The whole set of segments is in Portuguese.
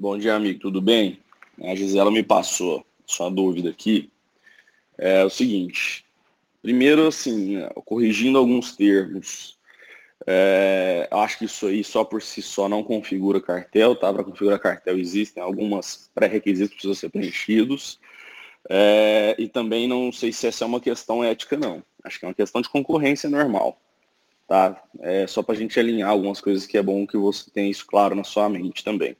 Bom dia, amigo, tudo bem? A Gisela me passou sua dúvida aqui. É o seguinte, primeiro, assim, corrigindo alguns termos, é, acho que isso aí só por si só não configura cartel, tá? Para configurar cartel existem algumas pré-requisitos que precisam ser preenchidos. É, e também não sei se essa é uma questão ética, não. Acho que é uma questão de concorrência normal. Tá? É só para a gente alinhar algumas coisas que é bom que você tenha isso claro na sua mente também.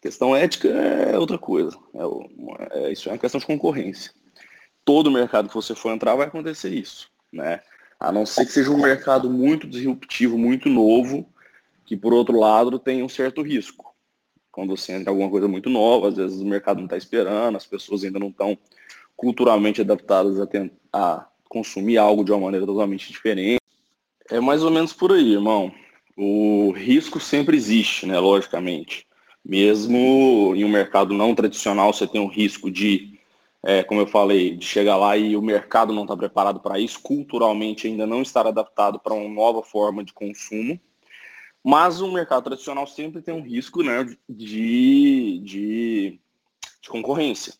Questão ética é outra coisa. É, é, isso é uma questão de concorrência. Todo mercado que você for entrar vai acontecer isso. Né? A não ser que seja um mercado muito disruptivo, muito novo, que por outro lado tem um certo risco. Quando você entra em alguma coisa muito nova, às vezes o mercado não está esperando, as pessoas ainda não estão culturalmente adaptadas a, a consumir algo de uma maneira totalmente diferente. É mais ou menos por aí, irmão. O risco sempre existe, né? Logicamente. Mesmo em um mercado não tradicional, você tem o risco de, é, como eu falei, de chegar lá e o mercado não está preparado para isso, culturalmente ainda não estar adaptado para uma nova forma de consumo. Mas o mercado tradicional sempre tem um risco né, de, de, de concorrência.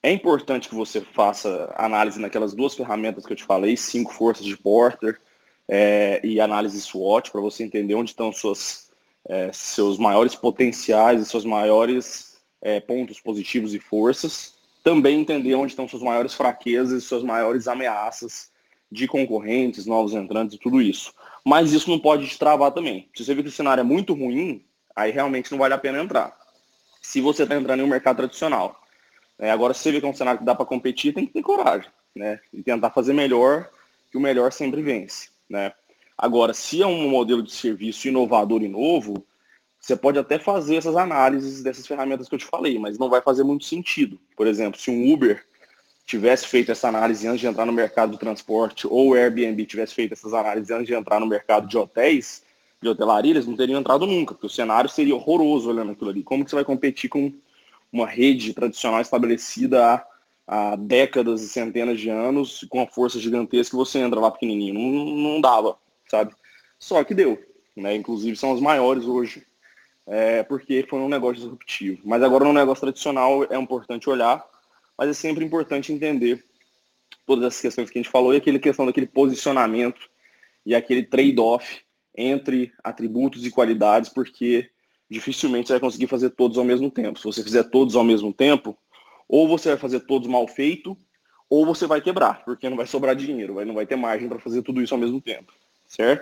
É importante que você faça análise naquelas duas ferramentas que eu te falei, cinco forças de Porter é, e análise SWOT, para você entender onde estão suas é, seus maiores potenciais e seus maiores é, pontos positivos e forças. Também entender onde estão suas maiores fraquezas e suas maiores ameaças de concorrentes, novos entrantes e tudo isso. Mas isso não pode te travar também. Se você vê que o cenário é muito ruim, aí realmente não vale a pena entrar. Se você está entrando em um mercado tradicional. É, agora, se você vê que é um cenário que dá para competir, tem que ter coragem. Né? E tentar fazer melhor, que o melhor sempre vence. Né? Agora, se é um modelo de serviço inovador e novo, você pode até fazer essas análises dessas ferramentas que eu te falei, mas não vai fazer muito sentido. Por exemplo, se um Uber tivesse feito essa análise antes de entrar no mercado do transporte, ou o Airbnb tivesse feito essas análises antes de entrar no mercado de hotéis, de hotelaria, eles não teriam entrado nunca, porque o cenário seria horroroso olhando aquilo ali. Como que você vai competir com uma rede tradicional estabelecida há, há décadas e centenas de anos, com uma força gigantesca, que você entra lá pequenininho? Não, não dava sabe? Só que deu, né? Inclusive são os maiores hoje, é, porque foi um negócio disruptivo. Mas agora no negócio tradicional é importante olhar, mas é sempre importante entender todas essas questões que a gente falou e aquele questão daquele posicionamento e aquele trade-off entre atributos e qualidades, porque dificilmente você vai conseguir fazer todos ao mesmo tempo. Se você fizer todos ao mesmo tempo, ou você vai fazer todos mal feito, ou você vai quebrar, porque não vai sobrar dinheiro, não vai ter margem para fazer tudo isso ao mesmo tempo certo?